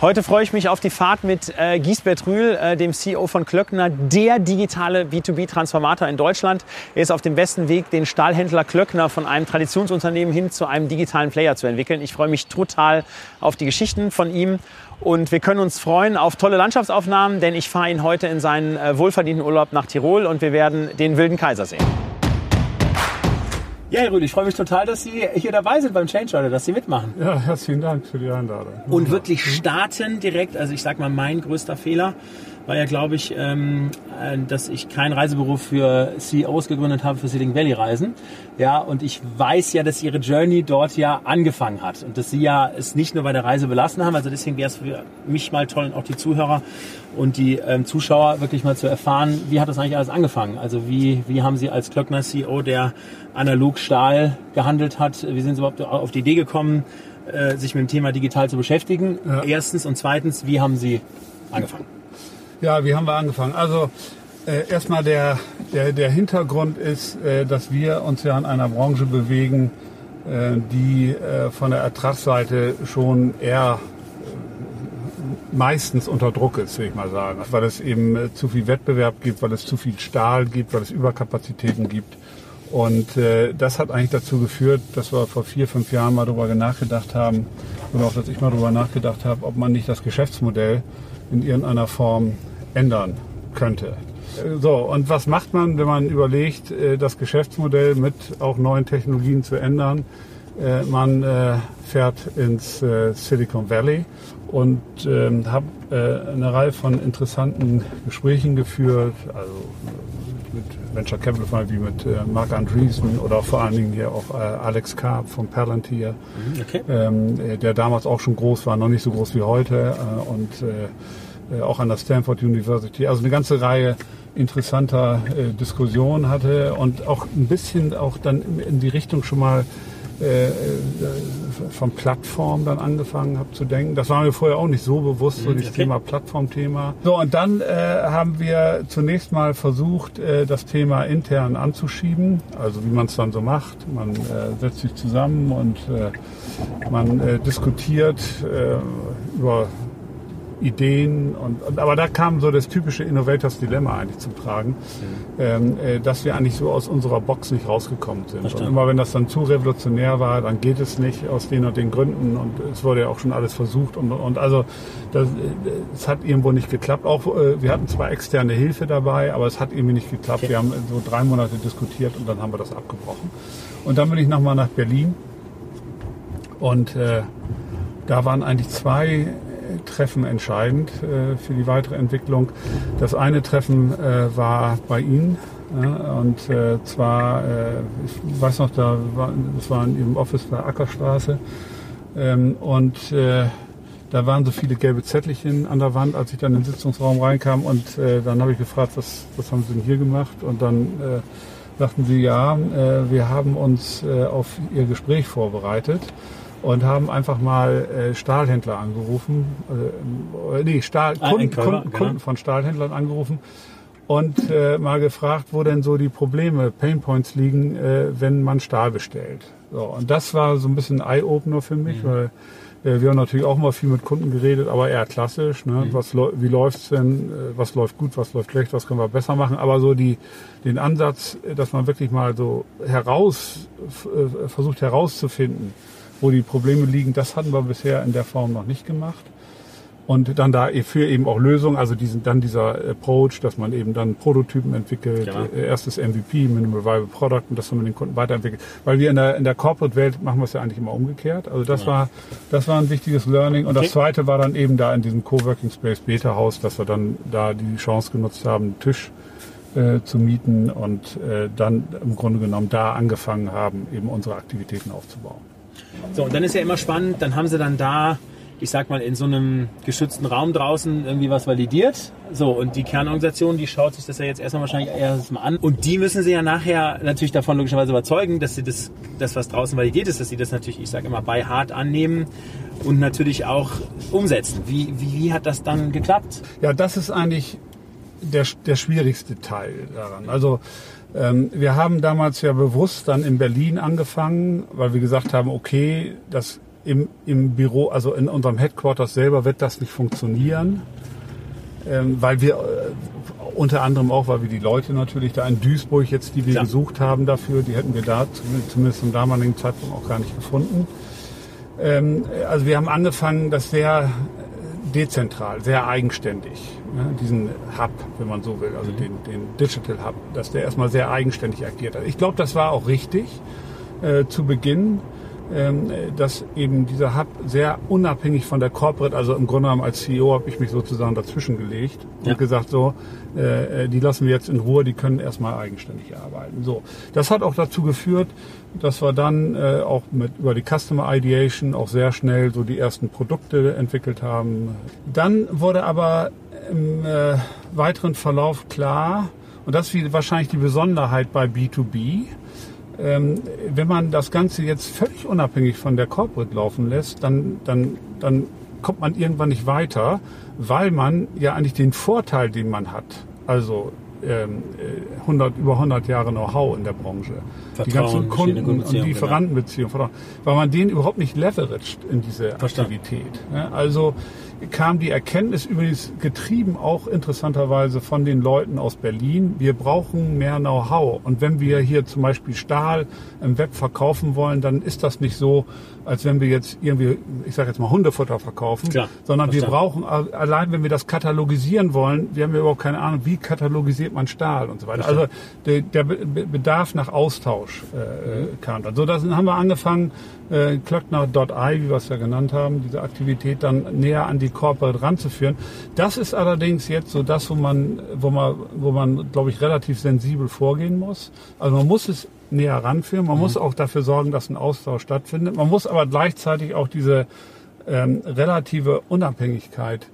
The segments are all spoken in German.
Heute freue ich mich auf die Fahrt mit äh, Giesbert Rühl, äh, dem CEO von Klöckner, der digitale B2B-Transformator in Deutschland. Er ist auf dem besten Weg, den Stahlhändler Klöckner von einem Traditionsunternehmen hin zu einem digitalen Player zu entwickeln. Ich freue mich total auf die Geschichten von ihm und wir können uns freuen auf tolle Landschaftsaufnahmen, denn ich fahre ihn heute in seinen äh, wohlverdienten Urlaub nach Tirol und wir werden den Wilden Kaiser sehen. Ja, Herr Rühl, ich freue mich total, dass Sie hier dabei sind beim Change Order, dass Sie mitmachen. Ja, herzlichen Dank für die Einladung. Und wirklich starten direkt, also ich sag mal, mein größter Fehler war ja, glaube ich, ähm, äh, dass ich kein Reisebüro für CEOs gegründet habe für Silicon Valley Reisen. Ja, und ich weiß ja, dass ihre Journey dort ja angefangen hat und dass sie ja es nicht nur bei der Reise belassen haben. Also deswegen wäre es für mich mal toll und auch die Zuhörer und die ähm, Zuschauer wirklich mal zu erfahren, wie hat das eigentlich alles angefangen? Also wie, wie haben Sie als Klöckner CEO, der analog Stahl gehandelt hat, wie sind Sie überhaupt auf die Idee gekommen, äh, sich mit dem Thema digital zu beschäftigen? Ja. Erstens und zweitens, wie haben Sie angefangen? Ja, wie haben wir angefangen? Also äh, erstmal der, der, der Hintergrund ist, äh, dass wir uns ja in einer Branche bewegen, äh, die äh, von der Ertragsseite schon eher meistens unter Druck ist, will ich mal sagen. Weil es eben äh, zu viel Wettbewerb gibt, weil es zu viel Stahl gibt, weil es Überkapazitäten gibt. Und äh, das hat eigentlich dazu geführt, dass wir vor vier, fünf Jahren mal darüber nachgedacht haben, oder auch, dass ich mal darüber nachgedacht habe, ob man nicht das Geschäftsmodell in irgendeiner Form ändern könnte. So, und was macht man, wenn man überlegt, äh, das Geschäftsmodell mit auch neuen Technologien zu ändern? Äh, man äh, fährt ins Silicon Valley und ähm, habe eine Reihe von interessanten Gesprächen geführt, also mit Venture Capital Fund wie mit Mark Andreessen oder vor allen Dingen hier auch Alex Karp von Palantir, mhm, okay. Ähm, der damals auch schon groß war, noch nicht so groß wie heute und äh, auch an der Stanford University. Also eine ganze Reihe interessanter äh, Diskussionen hatte und auch ein bisschen auch dann in die Richtung schon mal äh, äh von Plattform dann angefangen habe zu denken. Das war mir vorher auch nicht so bewusst, so mhm, das okay. Thema Plattformthema. So, und dann äh, haben wir zunächst mal versucht, äh, das Thema intern anzuschieben, also wie man es dann so macht. Man äh, setzt sich zusammen und äh, man äh, diskutiert äh, über Ideen und, und, aber da kam so das typische Innovators Dilemma eigentlich zum Tragen, mhm. ähm, äh, dass wir eigentlich so aus unserer Box nicht rausgekommen sind. Verstanden. Und immer wenn das dann zu revolutionär war, dann geht es nicht aus den und den Gründen und es wurde ja auch schon alles versucht und, und also das, es hat irgendwo nicht geklappt. Auch äh, wir hatten zwar externe Hilfe dabei, aber es hat irgendwie nicht geklappt. Okay. Wir haben so drei Monate diskutiert und dann haben wir das abgebrochen. Und dann bin ich nochmal nach Berlin und äh, da waren eigentlich zwei Treffen entscheidend äh, für die weitere Entwicklung. Das eine Treffen äh, war bei Ihnen. und äh, zwar, äh, ich weiß noch, da war, das war in Ihrem Office bei Ackerstraße. Ähm, und äh, da waren so viele gelbe Zettelchen an der Wand, als ich dann in den Sitzungsraum reinkam. Und äh, dann habe ich gefragt, was, was haben Sie denn hier gemacht? Und dann sagten sie, ja, wir haben uns auf Ihr Gespräch vorbereitet und haben einfach mal äh, Stahlhändler angerufen, äh, nee, Stahl, Kunden, Kunden, Kunden genau. von Stahlhändlern angerufen und äh, mal gefragt, wo denn so die Probleme, Painpoints liegen, äh, wenn man Stahl bestellt. So, und das war so ein bisschen Eye-Opener für mich, mhm. weil äh, wir haben natürlich auch mal viel mit Kunden geredet, aber eher klassisch. Ne? Mhm. Was, wie läuft's denn? Äh, was läuft gut? Was läuft schlecht? Was können wir besser machen? Aber so die, den Ansatz, dass man wirklich mal so heraus äh, versucht herauszufinden, wo die Probleme liegen, das hatten wir bisher in der Form noch nicht gemacht. Und dann da für eben auch Lösungen, also diesen, dann dieser Approach, dass man eben dann Prototypen entwickelt. Äh, erstes MVP, Minimal Viable Product und das man den Kunden weiterentwickelt. Weil wir in der, in der Corporate-Welt machen wir es ja eigentlich immer umgekehrt. Also das ja. war, das war ein wichtiges Learning. Und okay. das zweite war dann eben da in diesem Coworking Space Beta Haus, dass wir dann da die Chance genutzt haben, einen Tisch äh, zu mieten und äh, dann im Grunde genommen da angefangen haben, eben unsere Aktivitäten aufzubauen. So, und dann ist ja immer spannend, dann haben sie dann da ich sag mal, in so einem geschützten Raum draußen irgendwie was validiert. So, und die Kernorganisation, die schaut sich das ja jetzt erstmal wahrscheinlich erstmal an. Und die müssen sie ja nachher natürlich davon logischerweise überzeugen, dass sie das, das was draußen validiert ist, dass sie das natürlich, ich sage immer, bei hart annehmen und natürlich auch umsetzen. Wie, wie, wie hat das dann geklappt? Ja, das ist eigentlich der, der schwierigste Teil daran. Also wir haben damals ja bewusst dann in Berlin angefangen, weil wir gesagt haben, okay, das im, im Büro, also in unserem Headquarters selber wird das nicht funktionieren, ähm, weil wir äh, unter anderem auch, weil wir die Leute natürlich da in Duisburg jetzt, die wir ja. gesucht haben dafür, die hätten wir da zumindest zum damaligen Zeitpunkt auch gar nicht gefunden. Ähm, also wir haben angefangen, das sehr dezentral, sehr eigenständig, ne, diesen Hub, wenn man so will, also mhm. den, den Digital Hub, dass der erstmal sehr eigenständig agiert hat. Ich glaube, das war auch richtig äh, zu Beginn ähm, dass eben dieser Hub sehr unabhängig von der Corporate, also im Grunde genommen als CEO habe ich mich sozusagen dazwischen gelegt und ja. gesagt, so, äh, die lassen wir jetzt in Ruhe, die können erstmal eigenständig arbeiten. So, das hat auch dazu geführt, dass wir dann äh, auch mit über die Customer Ideation auch sehr schnell so die ersten Produkte entwickelt haben. Dann wurde aber im äh, weiteren Verlauf klar, und das ist wahrscheinlich die Besonderheit bei B2B, ähm, wenn man das Ganze jetzt völlig unabhängig von der Corporate laufen lässt, dann, dann, dann kommt man irgendwann nicht weiter, weil man ja eigentlich den Vorteil, den man hat, also ähm, 100, über 100 Jahre Know-how in der Branche, Vertrauen, die ganzen Kunden und. Lieferantenbeziehungen, genau. weil man den überhaupt nicht leveraged in diese Verstanden. Aktivität. Also kam die Erkenntnis übrigens getrieben auch interessanterweise von den Leuten aus Berlin. Wir brauchen mehr Know-how. Und wenn wir hier zum Beispiel Stahl im Web verkaufen wollen, dann ist das nicht so, als wenn wir jetzt irgendwie, ich sage jetzt mal Hundefutter verkaufen, Klar, sondern wir brauchen allein, wenn wir das katalogisieren wollen, wir haben ja überhaupt keine Ahnung, wie katalogisiert man Stahl und so weiter. Also der, der Bedarf nach Austausch äh, mhm. kam dann. So, dann haben wir angefangen, äh, Klöckner.ai, wie wir es ja genannt haben, diese Aktivität dann näher an die Corporate ranzuführen. Das ist allerdings jetzt so das, wo man, wo man, wo man, glaube ich, relativ sensibel vorgehen muss. Also man muss es näher ranführen. Man mhm. muss auch dafür sorgen, dass ein Austausch stattfindet. Man muss aber gleichzeitig auch diese ähm, relative Unabhängigkeit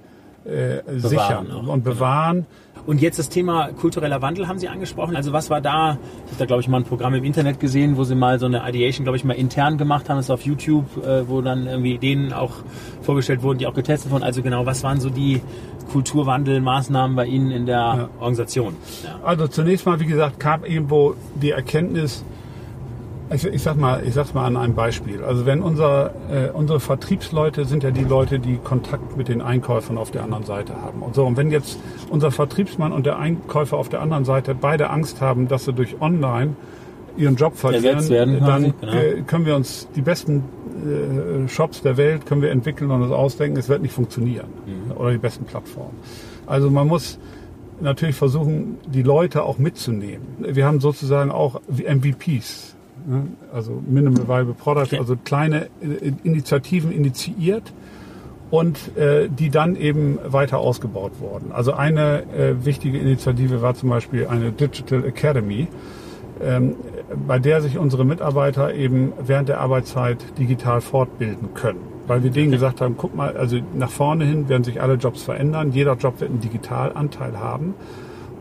äh, sichern auch, und genau. bewahren. Und jetzt das Thema kultureller Wandel haben Sie angesprochen. Also was war da? Ich habe da glaube ich mal ein Programm im Internet gesehen, wo Sie mal so eine Ideation, glaube ich, mal intern gemacht haben. Das ist auf YouTube, äh, wo dann irgendwie Ideen auch vorgestellt wurden, die auch getestet wurden. Also genau, was waren so die Kulturwandelmaßnahmen bei Ihnen in der ja. Organisation? Ja. Also zunächst mal, wie gesagt, kam irgendwo die Erkenntnis, ich, ich sag mal, ich sag's mal an einem Beispiel. Also wenn unser, äh, unsere Vertriebsleute sind ja die Leute, die Kontakt mit den Einkäufern auf der anderen Seite haben. Und so, und wenn jetzt unser Vertriebsmann und der Einkäufer auf der anderen Seite beide Angst haben, dass sie durch Online ihren Job verlieren, werden, dann genau. äh, können wir uns die besten äh, Shops der Welt können wir entwickeln und uns ausdenken, es wird nicht funktionieren. Mhm. Oder die besten Plattformen. Also man muss natürlich versuchen, die Leute auch mitzunehmen. Wir haben sozusagen auch MVPs? Also Minimal Viable Product, also kleine Initiativen initiiert und äh, die dann eben weiter ausgebaut wurden. Also eine äh, wichtige Initiative war zum Beispiel eine Digital Academy, ähm, bei der sich unsere Mitarbeiter eben während der Arbeitszeit digital fortbilden können. Weil wir denen gesagt haben, guck mal, also nach vorne hin werden sich alle Jobs verändern, jeder Job wird einen Digitalanteil haben.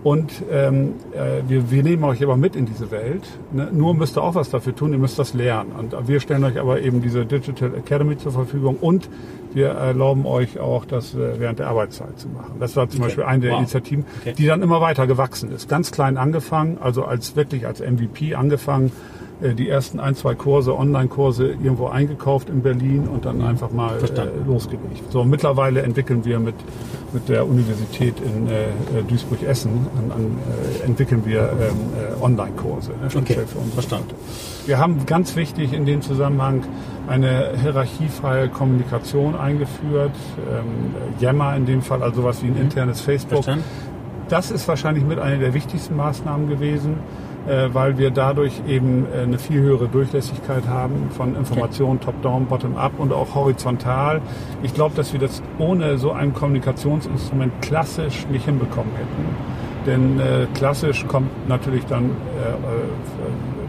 Und ähm, äh, wir, wir nehmen euch aber mit in diese Welt. Ne? Nur müsst ihr auch was dafür tun, ihr müsst das lernen. Und wir stellen euch aber eben diese Digital Academy zur Verfügung und wir erlauben euch auch, das äh, während der Arbeitszeit zu machen. Das war zum okay. Beispiel eine der wow. Initiativen, okay. die dann immer weiter gewachsen ist. Ganz klein angefangen, also als wirklich als MVP angefangen die ersten ein, zwei Kurse, Online-Kurse irgendwo eingekauft in Berlin und dann einfach mal äh, losgelegt. So, mittlerweile entwickeln wir mit, mit der Universität in äh, äh Duisburg-Essen äh, entwickeln wir ähm, äh, Online-Kurse. Ne, okay. Verstanden. Wir haben ganz wichtig in dem Zusammenhang eine hierarchiefreie Kommunikation eingeführt. Ähm, Yammer in dem Fall, also sowas wie ein mhm. internes Facebook. Verstanden. Das ist wahrscheinlich mit einer der wichtigsten Maßnahmen gewesen äh, weil wir dadurch eben äh, eine viel höhere Durchlässigkeit haben von Informationen top-down, bottom-up und auch horizontal. Ich glaube, dass wir das ohne so ein Kommunikationsinstrument klassisch nicht hinbekommen hätten. Denn äh, klassisch kommt natürlich dann, äh,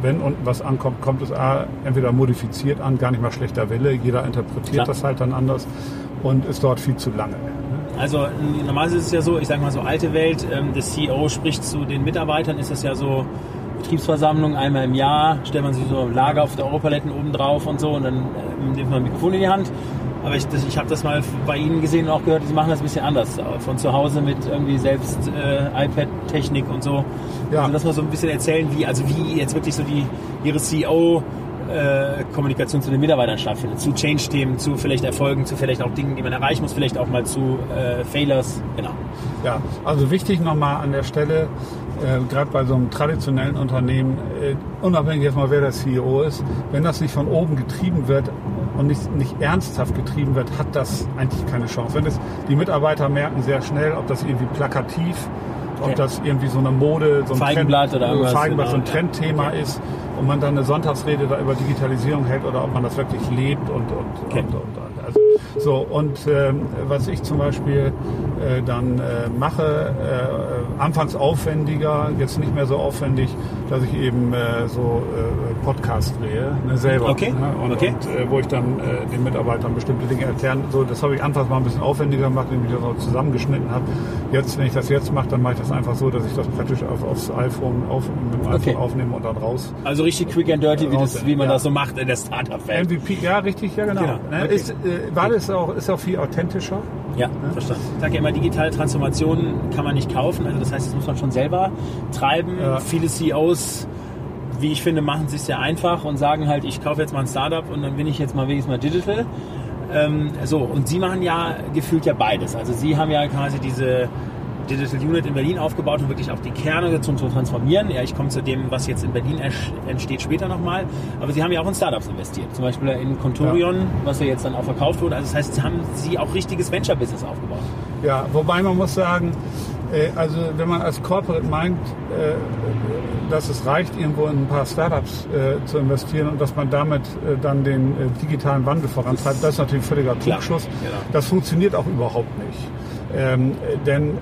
wenn unten was ankommt, kommt es A, entweder modifiziert an, gar nicht mal schlechter Wille. Jeder interpretiert Klar. das halt dann anders und ist dort viel zu lange. Also normalerweise ist es ja so, ich sage mal so alte Welt, ähm, der CEO spricht zu den Mitarbeitern, ist das ja so Betriebsversammlung einmal im Jahr, stellt man sich so ein Lager auf der Europaletten oben drauf und so und dann äh, nimmt man ein Mikrofon in die Hand. Aber ich, ich habe das mal bei Ihnen gesehen und auch gehört, Sie machen das ein bisschen anders. Von zu Hause mit irgendwie selbst äh, iPad-Technik und so. Ja. Also, dass wir so ein bisschen erzählen, wie, also wie jetzt wirklich so die Ihre CEO äh, Kommunikation zu den Mitarbeitern stattfindet, zu Change-Themen, zu vielleicht Erfolgen, zu vielleicht auch Dingen, die man erreichen muss, vielleicht auch mal zu äh, Failures, genau. Ja, also wichtig nochmal an der Stelle, äh, gerade bei so einem traditionellen Unternehmen, äh, unabhängig jetzt mal wer der CEO ist, wenn das nicht von oben getrieben wird und nicht, nicht ernsthaft getrieben wird, hat das eigentlich keine Chance. Wenn es die Mitarbeiter merken sehr schnell, ob das irgendwie plakativ ob das irgendwie so eine Mode, so ein, Feigenblatt Trend, oder irgendwas, Feigenblatt, genau. so ein Trendthema okay. ist und man dann eine Sonntagsrede da über Digitalisierung hält oder ob man das wirklich lebt und, und, okay. und, und so und ähm, was ich zum Beispiel äh, dann äh, mache, äh, anfangs aufwendiger, jetzt nicht mehr so aufwendig, dass ich eben äh, so äh, Podcast drehe, ne, selber. Okay. Ne, und, okay. und äh, wo ich dann äh, den Mitarbeitern bestimmte Dinge erklären. So, das habe ich anfangs mal ein bisschen aufwendiger gemacht, indem ich das auch zusammengeschnitten habe. Jetzt, wenn ich das jetzt mache, dann mache ich das einfach so, dass ich das praktisch auf, aufs iPhone, auf, mit dem iPhone okay. aufnehme und dann raus. Also richtig quick and dirty, wie, das, wie man ja. das so macht in der Startup-Welt. MVP, ja, richtig, ja genau. genau. Ne, okay. Ist, äh, war das auch, ist auch viel authentischer. Ja, ne? verstanden. Ich sage ja immer, digitale Transformationen kann man nicht kaufen. Also das heißt, das muss man schon selber treiben. Ja. Viele CEOs wie ich finde, machen es sich sehr einfach und sagen halt, ich kaufe jetzt mal ein Startup und dann bin ich jetzt mal wenigstens mal digital. Ähm, so, und Sie machen ja gefühlt ja beides. Also Sie haben ja quasi diese Digital Unit in Berlin aufgebaut, um wirklich auch die Kernorganisation zu transformieren. Ja, ich komme zu dem, was jetzt in Berlin entsteht, später nochmal. Aber Sie haben ja auch in Startups investiert. Zum Beispiel in Contorion, ja. was ja jetzt dann auch verkauft wurde. Also das heißt, haben Sie auch richtiges Venture-Business aufgebaut. Ja, wobei man muss sagen, also wenn man als Corporate meint, äh, dass es reicht, irgendwo in ein paar Startups äh, zu investieren und dass man damit dann den digitalen Wandel vorantreibt, das ist natürlich völliger Trugschluss. Das funktioniert auch überhaupt nicht. Ähm, denn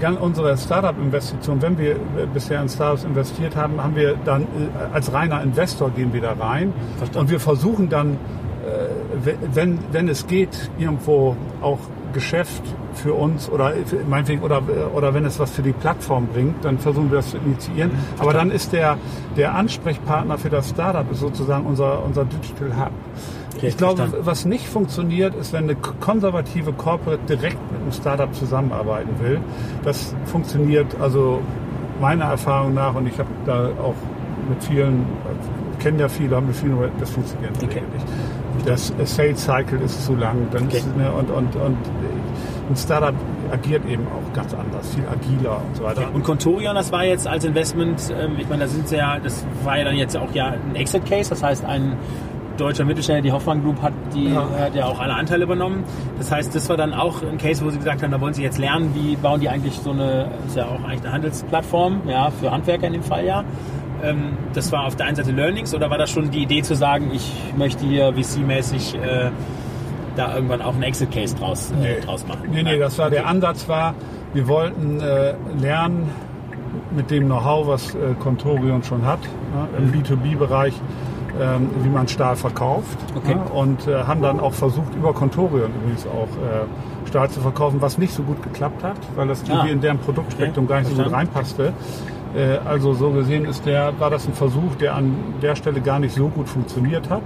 äh, unsere Startup-Investition, wenn wir bisher in Startups investiert haben, haben wir dann äh, als reiner Investor gehen wir da rein Verstanden. und wir versuchen dann, äh, wenn, wenn es geht, irgendwo auch Geschäft für uns oder meinetwegen oder, oder wenn es was für die Plattform bringt, dann versuchen wir das zu initiieren. Mhm, Aber dann ist der, der Ansprechpartner für das Startup ist sozusagen unser, unser Digital Hub. Okay, ich glaube, verstanden. was nicht funktioniert, ist, wenn eine konservative Corporate direkt mit einem Startup zusammenarbeiten will. Das funktioniert also meiner Erfahrung nach und ich habe da auch mit vielen, kennen ja viele, haben mit vielen, das funktioniert okay. nicht. Das Sales Cycle ist zu lang. Dann okay. ist, ne, und, und, und ein Startup agiert eben auch ganz anders, viel agiler und so weiter. Und Contorion, das war jetzt als Investment, ähm, ich meine, da sind sie ja, das war ja dann jetzt auch ja ein Exit Case, das heißt ein deutscher Mittelständler, die Hoffmann Group hat, die ja. hat ja auch alle Anteile übernommen. Das heißt, das war dann auch ein Case, wo sie gesagt haben, da wollen sie jetzt lernen, wie bauen die eigentlich so eine, ist ja auch eigentlich eine Handelsplattform, ja, für Handwerker in dem Fall ja. Ähm, das war auf der einen Seite Learnings oder war das schon die Idee zu sagen, ich möchte hier VC-mäßig äh, da irgendwann auch einen Exit-Case draus, äh, draus machen? Nee, nee, das war der Ansatz war, wir wollten äh, lernen mit dem Know-how, was äh, Contorion schon hat, ne, im mhm. B2B-Bereich, ähm, wie man Stahl verkauft. Okay. Ne, und äh, haben dann auch versucht, über Contorion übrigens auch äh, Stahl zu verkaufen, was nicht so gut geklappt hat, weil das ah. in deren Produktspektrum okay. gar nicht so gut reinpasste. Äh, also so gesehen ist der, war das ein Versuch, der an der Stelle gar nicht so gut funktioniert hat.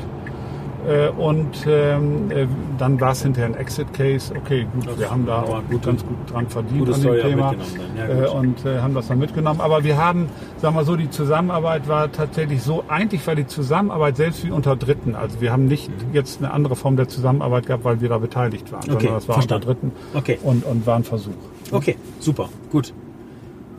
Äh, und ähm, äh, dann war es hinterher ein Exit-Case. Okay, gut, das wir haben da auch gut, ganz gut dran verdient an dem Thema ja, und haben das dann mitgenommen. Aber wir haben, sagen wir so, die Zusammenarbeit war tatsächlich so, eigentlich war die Zusammenarbeit selbst wie unter Dritten. Also wir haben nicht jetzt eine andere Form der Zusammenarbeit gehabt, weil wir da beteiligt waren, okay, sondern das war verstanden. unter Dritten okay. und, und war ein Versuch. Okay, super, gut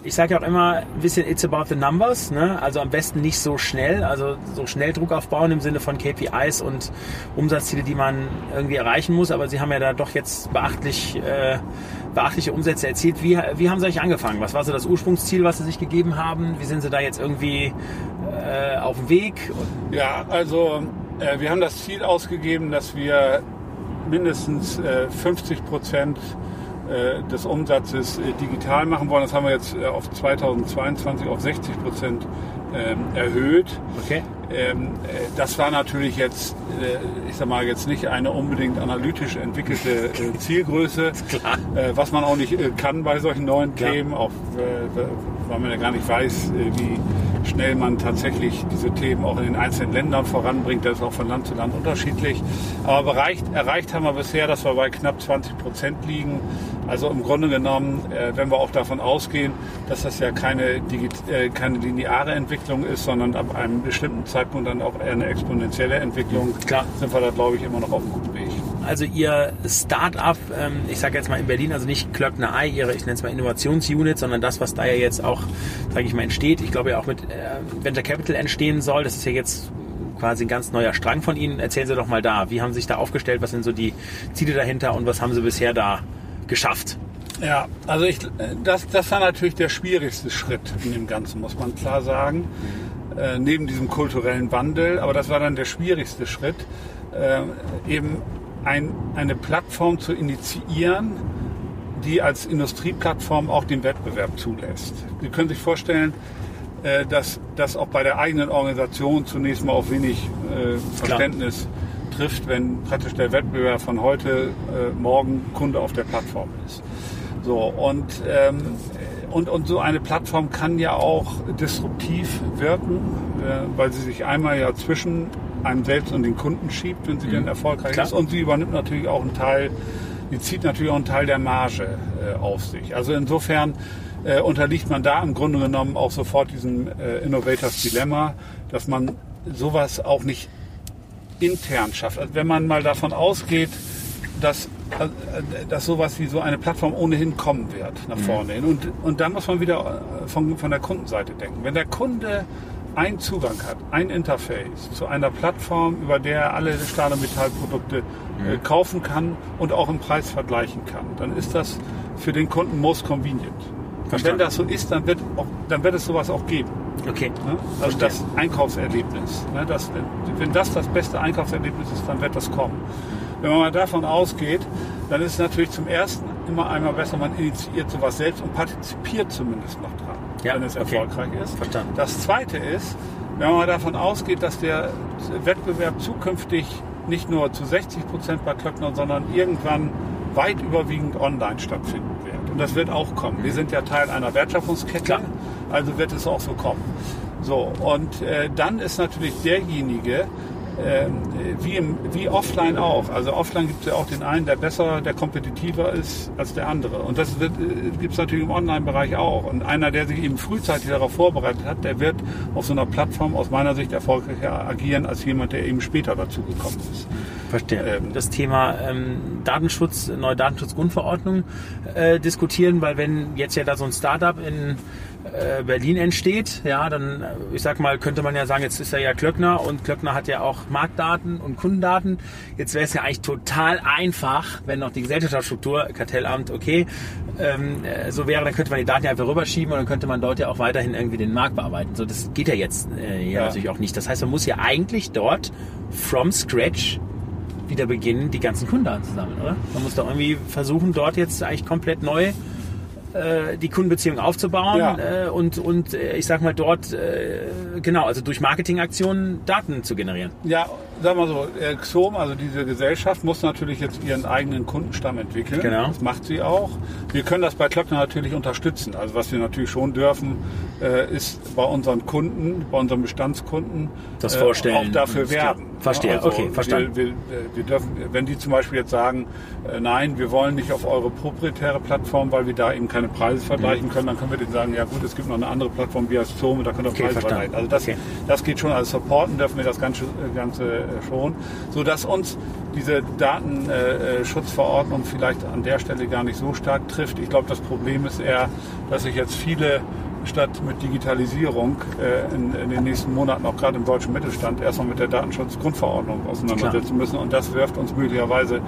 ich sage ja auch immer ein bisschen it's about the numbers, ne? also am besten nicht so schnell, also so schnell Druck aufbauen im Sinne von KPIs und Umsatzziele, die man irgendwie erreichen muss, aber Sie haben ja da doch jetzt beachtlich, äh, beachtliche Umsätze erzielt. Wie, wie haben Sie eigentlich angefangen? Was war so das Ursprungsziel, was Sie sich gegeben haben? Wie sind Sie da jetzt irgendwie äh, auf dem Weg? Ja, also äh, wir haben das Ziel ausgegeben, dass wir mindestens 50 äh, Prozent äh, des Umsatzes äh, digital machen wollen. Das haben wir jetzt äh, auf 2022 auf 60 Prozent ähm, erhöht. Okay. Ähm, äh, das war natürlich jetzt, äh, ich sag mal, jetzt nicht eine unbedingt analytisch entwickelte äh, Zielgröße, Klar. äh, was man auch nicht äh, kann bei solchen neuen Ja. Themen, auch äh, weil man ja gar nicht weiß, äh, wie schnell man tatsächlich diese Themen auch in den einzelnen Ländern voranbringt. Das ist auch von Land zu Land unterschiedlich. Aber erreicht, erreicht haben wir bisher, dass wir bei knapp 20 Prozent liegen. Also im Grunde genommen, äh, wenn wir auch davon ausgehen, dass das ja keine, äh, keine lineare Entwicklung ist, sondern ab einem bestimmten Zeitpunkt dann auch eine exponentielle Entwicklung, Klar. sind wir da, glaube ich, immer noch auf einem guten Weg. Also Ihr Start-up, ähm, ich sage jetzt mal in Berlin, also nicht Klöckner Ei, Ihre, ich nenne es mal Innovationsunit, sondern das, was da ja jetzt auch, sage ich mal, entsteht. Ich glaube ja auch mit äh, Venture Capital entstehen soll. Das ist ja jetzt quasi ein ganz neuer Strang von Ihnen. Erzählen Sie doch mal da, wie haben Sie sich da aufgestellt, was sind so die Ziele dahinter und was haben Sie bisher da geschafft? Ja, also ich, das, das war natürlich der schwierigste Schritt in dem Ganzen, muss man klar sagen. Äh, neben diesem kulturellen Wandel, aber das war dann der schwierigste Schritt, äh, eben ein, eine Plattform zu initiieren, die als Industrieplattform auch den Wettbewerb zulässt. Sie können sich vorstellen, äh, dass das auch bei der eigenen Organisation zunächst mal auf wenig äh, Verständnis trifft, wenn praktisch der Wettbewerb von heute, äh, morgen Kunde auf der Plattform ist. So, und, ähm, und, und so eine Plattform kann ja auch disruptiv wirken, weil sie sich einmal ja zwischen einem selbst und den Kunden schiebt, wenn sie denn erfolgreich Klar. ist. Und sie übernimmt natürlich auch einen Teil, die zieht natürlich auch einen Teil der Marge äh, auf sich. Also insofern äh, unterliegt man da im Grunde genommen auch sofort diesem äh, Innovators Dilemma, dass man sowas auch nicht intern schafft. Also wenn man mal davon ausgeht, dass, äh, dass sowas wie so eine Plattform ohnehin kommen wird nach vorne hin. Und, und dann muss man wieder äh, von, von der Kundenseite denken. Wenn der Kunde einen Zugang hat, ein Interface zu einer Plattform, über der er alle Stahl- und Metallprodukte äh, kaufen kann und auch im Preis vergleichen kann, dann ist das für den Kunden most convenient. Und wenn das so ist, dann wird, auch, dann wird es sowas auch geben. Okay. Ne? Also das Einkaufserlebnis. Ne? Das, wenn das das beste Einkaufserlebnis ist, dann wird das kommen. Wenn man mal davon ausgeht, dann ist es natürlich zum ersten immer einmal besser, man initiiert sowas selbst und partizipiert zumindest noch dran, Ja, wenn es okay. erfolgreich ist. Verstanden. Das zweite ist, wenn man davon ausgeht, dass der Wettbewerb zukünftig nicht nur zu 60 Prozent bei Klöckner, sondern irgendwann weit überwiegend online stattfinden wird. Und das wird auch kommen. Wir sind ja Teil einer Wertschöpfungskette, Klar. also wird es auch so kommen. So, und äh, dann ist natürlich derjenige, wie, im, wie offline auch. Also offline gibt es ja auch den einen, der besser, der kompetitiver ist als der andere. Und das äh, gibt es natürlich im Online-Bereich auch. Und einer, der sich eben frühzeitig darauf vorbereitet hat, der wird auf so einer Plattform aus meiner Sicht erfolgreicher agieren als jemand, der eben später dazu gekommen ist. Verstehe. Ähm, das Thema ähm, Datenschutz, neue Datenschutzgrundverordnung äh, diskutieren, weil wenn jetzt ja da so ein Startup in äh, Berlin entsteht, ja, dann, äh, ich sag mal, könnte man ja sagen, jetzt ist er ja Klöckner und Klöckner hat ja auch Marktdaten und Kundendaten. Jetzt wäre es ja eigentlich total einfach, wenn noch die Gesellschaftsstruktur, Kartellamt, okay, ähm, äh, so wäre, dann könnte man die Daten ja einfach rüberschieben und dann könnte man dort ja auch weiterhin irgendwie den Markt bearbeiten. So, das geht ja jetzt äh, ja, Ja. natürlich auch nicht. Das heißt, man muss ja eigentlich dort from scratch wieder beginnen, die ganzen Kundendaten zu sammeln, oder? Man muss doch irgendwie versuchen, dort jetzt eigentlich komplett neu äh, die Kundenbeziehung aufzubauen Ja. äh, und, und äh, ich sag mal dort, genau, also durch Marketingaktionen Daten zu generieren. Ja, sagen wir so, Xom, also diese Gesellschaft, muss natürlich jetzt ihren eigenen Kundenstamm entwickeln. Genau. Das macht sie auch. Wir können das bei Klöckner natürlich unterstützen. Also was wir natürlich schon dürfen, ist bei unseren Kunden, bei unseren Bestandskunden Das Vorstellen auch dafür werben. Verstehe, Ja, okay, verstanden. Wir, wir, wir dürfen, wenn die zum Beispiel jetzt sagen, äh, nein, wir wollen nicht auf eure proprietäre Plattform, weil wir da eben keine Preise vergleichen können, dann können wir denen sagen, ja gut, es gibt noch eine andere Plattform wie Zoom, da könnt ihr Okay, Preise vergleichen. Also das, Okay. das geht schon, also supporten dürfen wir das Ganze, äh, Ganze äh, schon, so dass uns diese Datenschutzverordnung vielleicht an der Stelle gar nicht so stark trifft. Ich glaube, das Problem ist eher, dass sich jetzt viele statt mit Digitalisierung äh, in, in den nächsten Monaten auch gerade im deutschen Mittelstand erstmal mit der Datenschutzgrundverordnung auseinandersetzen müssen und das wirft uns möglicherweise ähm,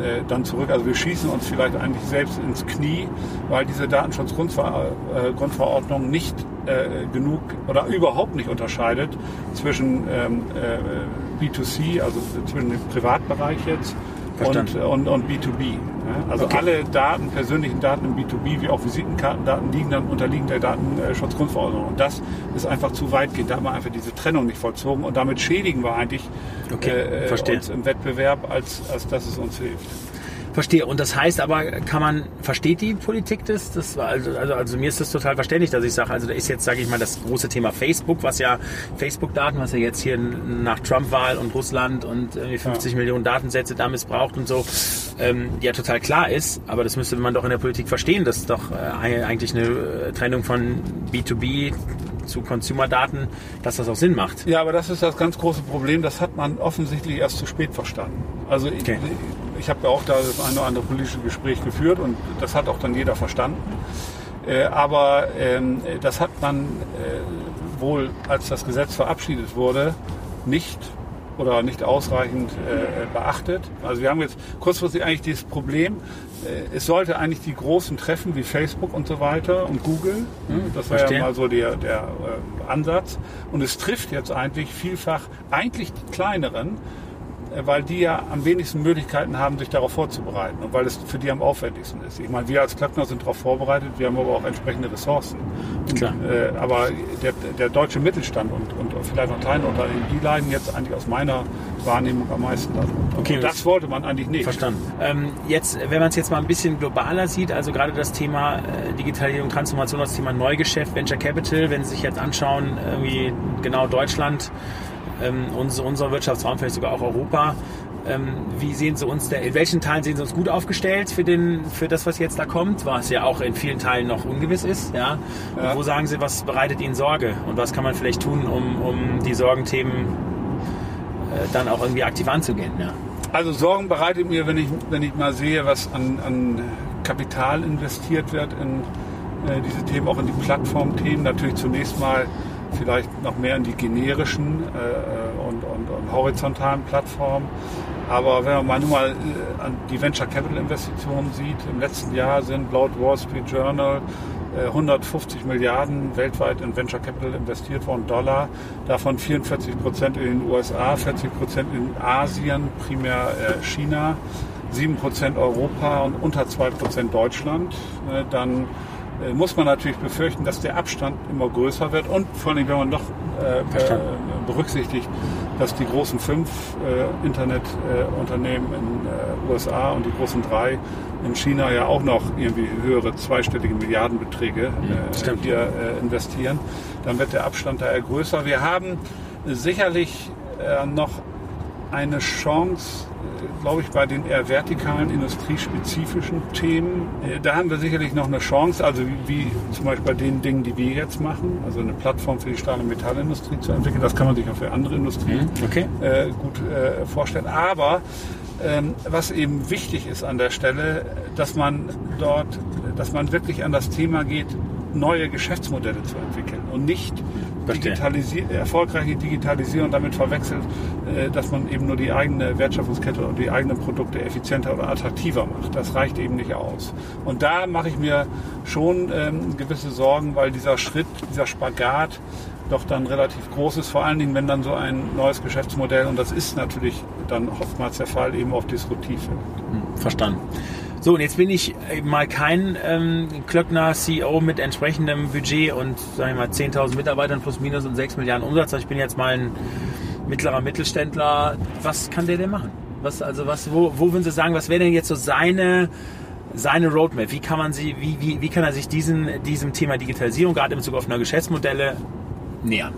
äh, dann zurück. Also wir schießen uns vielleicht eigentlich selbst ins Knie, weil diese Datenschutzgrundverordnung nicht äh, genug oder überhaupt nicht unterscheidet zwischen ähm, äh, B2C, also zwischen dem Privatbereich jetzt und, Verstanden. und, und B2B. Also Okay. alle Daten, persönlichen Daten im B2B, wie auch Visitenkartendaten, liegen dann unterliegen der Datenschutzgrundverordnung. Und das ist einfach zu weitgehend. Da haben wir einfach diese Trennung nicht vollzogen und damit schädigen wir eigentlich Okay, äh, uns im Wettbewerb, als, als dass es uns hilft. Verstehe. Und das heißt aber, kann man, versteht die Politik das? das also, also, also mir ist das total verständlich, dass ich sage, also da ist jetzt, sage ich mal, das große Thema Facebook, was ja Facebook-Daten, was ja jetzt hier nach Trump-Wahl und Russland und irgendwie 50 Millionen Datensätze da missbraucht und so, ähm, ja total klar ist. Aber das müsste man doch in der Politik verstehen, dass doch äh, eigentlich eine äh, Trennung von B2B zu Consumer-Daten, dass das auch Sinn macht. Ja, aber das ist das ganz große Problem. Das hat man offensichtlich erst zu spät verstanden. Also Okay. ich habe ja auch da das eine oder andere politische Gespräch geführt und das hat auch dann jeder verstanden. Äh, aber ähm, das hat man äh, wohl, als das Gesetz verabschiedet wurde, nicht oder nicht ausreichend äh, beachtet. Also wir haben jetzt kurzfristig eigentlich dieses Problem, äh, es sollte eigentlich die Großen treffen, wie Facebook und so weiter und Google. ne? Das war verstehe. ja mal so der, der äh, Ansatz. Und es trifft jetzt eigentlich vielfach eigentlich die kleineren, weil die ja am wenigsten Möglichkeiten haben, sich darauf vorzubereiten und weil es für die am aufwendigsten ist. Ich meine, wir als Klöckner sind darauf vorbereitet, wir haben aber auch entsprechende Ressourcen. Klar. Äh, aber der, der deutsche Mittelstand und, und vielleicht noch kleine Unternehmen, die leiden jetzt eigentlich aus meiner Wahrnehmung am meisten darunter. Okay, und das wollte man eigentlich nicht. Verstanden. Ähm, jetzt, wenn man es jetzt mal ein bisschen globaler sieht, also gerade das Thema äh, Digitalisierung, Transformation, das Thema Neugeschäft, Venture Capital, wenn Sie sich jetzt anschauen, irgendwie genau Deutschland, ähm, unser, unser Wirtschaftsraum, vielleicht sogar auch Europa, ähm, wie sehen Sie uns, der, in welchen Teilen sehen Sie uns gut aufgestellt für, den, für das, was jetzt da kommt, was ja auch in vielen Teilen noch ungewiss ist, ja? Und Ja. wo sagen Sie, was bereitet Ihnen Sorge und was kann man vielleicht tun, um, um die Sorgenthemen äh, dann auch irgendwie aktiv anzugehen, ja? Also Sorgen bereitet mir, wenn ich, wenn ich mal sehe, was an, an Kapital investiert wird in äh, diese Themen, auch in die Plattformthemen. Natürlich zunächst mal vielleicht noch mehr in die generischen äh, und, und, und horizontalen Plattformen. Aber wenn man mal nur mal äh, an die Venture Capital Investitionen sieht, im letzten Jahr sind laut Wall Street Journal äh, 150 Milliarden weltweit in Venture Capital investiert worden, Dollar. Davon 44 Prozent in den USA, 40 Prozent in Asien, primär äh, China, 7 Prozent Europa und unter 2 Prozent Deutschland. Äh, Dann äh, muss man natürlich befürchten, dass der Abstand immer größer wird und vor allem, wenn man noch äh, äh, berücksichtigt, dass die großen fünf äh, Internetunternehmen in äh, USA und die großen drei in China ja auch noch irgendwie höhere zweistellige Milliardenbeträge äh, stimmt. hier äh, investieren, dann wird der Abstand da eher größer. Wir haben sicherlich äh, noch eine Chance, äh, glaube ich, bei den eher vertikalen, industriespezifischen Themen. Äh, Da haben wir sicherlich noch eine Chance, also wie, zum Beispiel bei den Dingen, die wir jetzt machen, also eine Plattform für die Stahl- und Metallindustrie zu entwickeln. Das kann man sich auch für andere Industrien Okay. äh, gut äh, vorstellen. Aber ähm, was eben wichtig ist an der Stelle, dass man dort, dass man wirklich an das Thema geht, neue Geschäftsmodelle zu entwickeln und nicht. Digitalisi erfolgreiche Digitalisierung damit verwechselt, äh, dass man eben nur die eigene Wertschöpfungskette und die eigenen Produkte effizienter oder attraktiver macht. Das reicht eben nicht aus. Und da mache ich mir schon ähm, gewisse Sorgen, weil dieser Schritt, dieser Spagat doch dann relativ groß ist, vor allen Dingen, wenn dann so ein neues Geschäftsmodell, und das ist natürlich dann oftmals der Fall, eben auch disruptiv wird. Verstanden. So, und jetzt bin ich äh, mal kein ähm, Klöckner CEO mit entsprechendem Budget und sag ich mal 10.000 Mitarbeitern plus minus und 6 Milliarden Umsatz. Also Ich bin jetzt mal ein mittlerer Mittelständler. Was kann der denn machen? Was, also was, wo, wo würden Sie sagen, was wäre denn jetzt so seine, seine Roadmap? Wie kann man sie, wie, wie, wie kann er sich diesen, diesem Thema Digitalisierung, gerade in Bezug auf neue Geschäftsmodelle, nähern?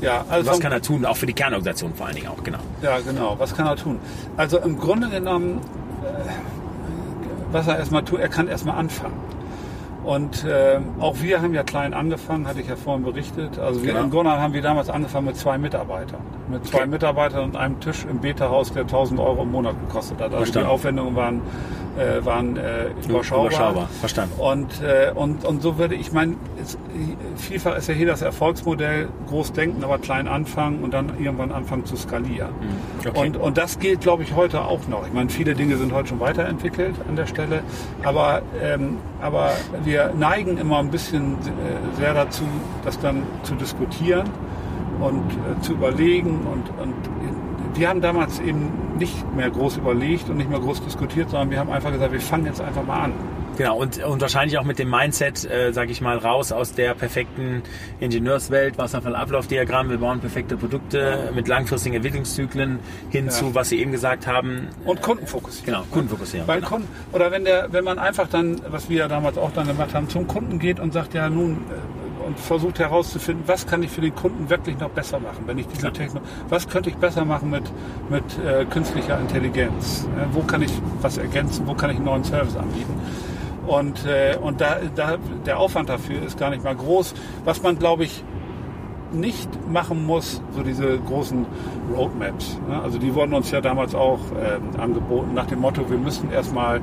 Ja, also Was kann er tun? Auch für die Kernorganisation vor allen Dingen auch, genau. Ja, genau. Was kann er tun? Also im Grunde genommen, äh, was er erstmal tut, er kann erstmal anfangen. Und äh, auch wir haben ja klein angefangen, hatte ich ja vorhin berichtet. Also wir, Genau. Grunde genommen haben wir damals angefangen mit zwei Mitarbeitern. Mit zwei. Mitarbeitern und einem Tisch im Beta-Haus, der 1000 Euro im Monat gekostet hat. Also Verstanden. die Aufwendungen waren, äh, waren äh, überschaubar. Überschaubar, verstanden. Und, äh, und, und so würde ich meine, vielfach ist ja hier das Erfolgsmodell groß denken, aber klein anfangen und dann irgendwann anfangen zu skalieren. Okay. Und, und das gilt, glaube ich, heute auch noch. Ich meine, viele Dinge sind heute schon weiterentwickelt an der Stelle, aber, ähm, aber wir neigen immer ein bisschen äh, sehr dazu, das dann zu diskutieren und äh, zu überlegen und, und wir haben damals eben nicht mehr groß überlegt und nicht mehr groß diskutiert, sondern wir haben einfach gesagt, wir fangen jetzt einfach mal an. Genau, und, und wahrscheinlich auch mit dem Mindset, äh, sage ich mal, raus aus der perfekten Ingenieurswelt, Wasserfallablaufdiagramm, wir bauen perfekte Produkte mit langfristigen Entwicklungszyklen hin ja. zu, was Sie eben gesagt haben. Und Kundenfokussierung. Genau, Kundenfokussierung. Beim genau. Kunden, oder wenn der, wenn man einfach dann, was wir ja damals auch dann gemacht haben, zum Kunden geht und sagt, ja nun, äh, und versucht herauszufinden, was kann ich für den Kunden wirklich noch besser machen, wenn ich diese ja. Technik, was könnte ich besser machen mit, mit äh, künstlicher Intelligenz, äh, wo kann ich was ergänzen, wo kann ich einen neuen Service anbieten. Und, äh, und da, da, der Aufwand dafür ist gar nicht mal groß. Was man, glaube ich, nicht machen muss, so diese großen Roadmaps. Ne? Also die wurden uns ja damals auch äh, angeboten nach dem Motto, wir müssen erstmal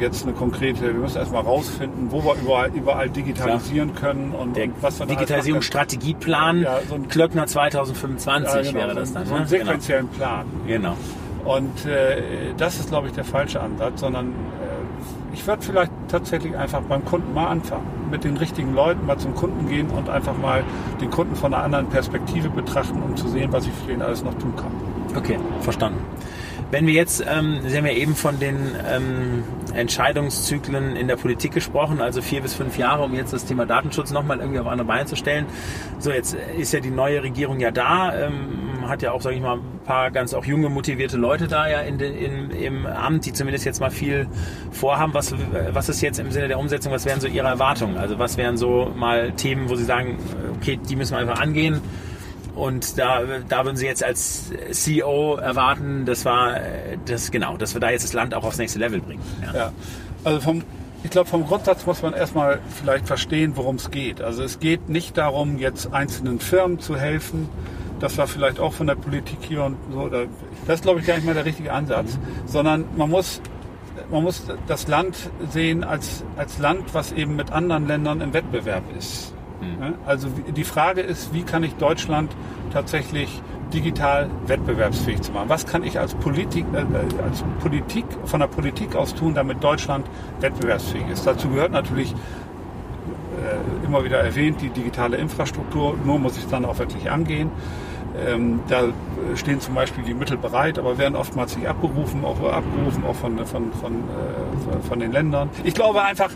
jetzt eine konkrete, wir müssen erstmal rausfinden, wo wir überall, überall digitalisieren Klar. können und, Der und was wir Digitalisierungsstrategieplan ja, so Klöckner 2025 ja, genau, wäre das dann. So, einen ne? sequenziellen genau. Plan. Genau. Und äh, das ist, glaube ich, der falsche Ansatz, sondern ich würde vielleicht tatsächlich einfach beim Kunden mal anfangen. Mit den richtigen Leuten mal zum Kunden gehen und einfach mal den Kunden von einer anderen Perspektive betrachten, um zu sehen, was ich für ihn alles noch tun kann. Okay, verstanden. Wenn wir jetzt, ähm, Sie haben ja eben von den ähm, Entscheidungszyklen in der Politik gesprochen, also vier bis fünf Jahre, um jetzt das Thema Datenschutz nochmal irgendwie auf andere Beine zu stellen. So, jetzt ist ja die neue Regierung ja da, ähm, hat ja auch, sage ich mal, ein paar ganz auch junge, motivierte Leute da ja in in, im Amt, die zumindest jetzt mal viel vorhaben. Was, was ist jetzt im Sinne der Umsetzung, was wären so Ihre Erwartungen? Also was wären so mal Themen, wo Sie sagen, okay, die müssen wir einfach angehen? Und da, da würden Sie jetzt als CEO erwarten, das war das genau, dass wir da jetzt das Land auch aufs nächste Level bringen. Ja, ja. also vom, ich glaube, vom Grundsatz muss man erstmal vielleicht verstehen, worum es geht. Also es geht nicht darum, jetzt einzelnen Firmen zu helfen. Das war vielleicht auch von der Politik hier und so. Das ist, glaube ich, gar nicht mal der richtige Ansatz. Mhm. Sondern man muss, man muss das Land sehen als, als Land, was eben mit anderen Ländern im Wettbewerb ist. Mhm. Also die Frage ist, wie kann ich Deutschland tatsächlich digital wettbewerbsfähig zu machen? Was kann ich als Politik, äh, als Politik von der Politik aus tun, damit Deutschland wettbewerbsfähig ist? Dazu gehört natürlich äh, immer wieder erwähnt die digitale Infrastruktur. Nur muss ich es dann auch wirklich angehen. Ähm, da stehen zum Beispiel die Mittel bereit, aber werden oftmals nicht abgerufen, auch abgerufen, auch von, von, von, äh, von den Ländern. Ich glaube einfach,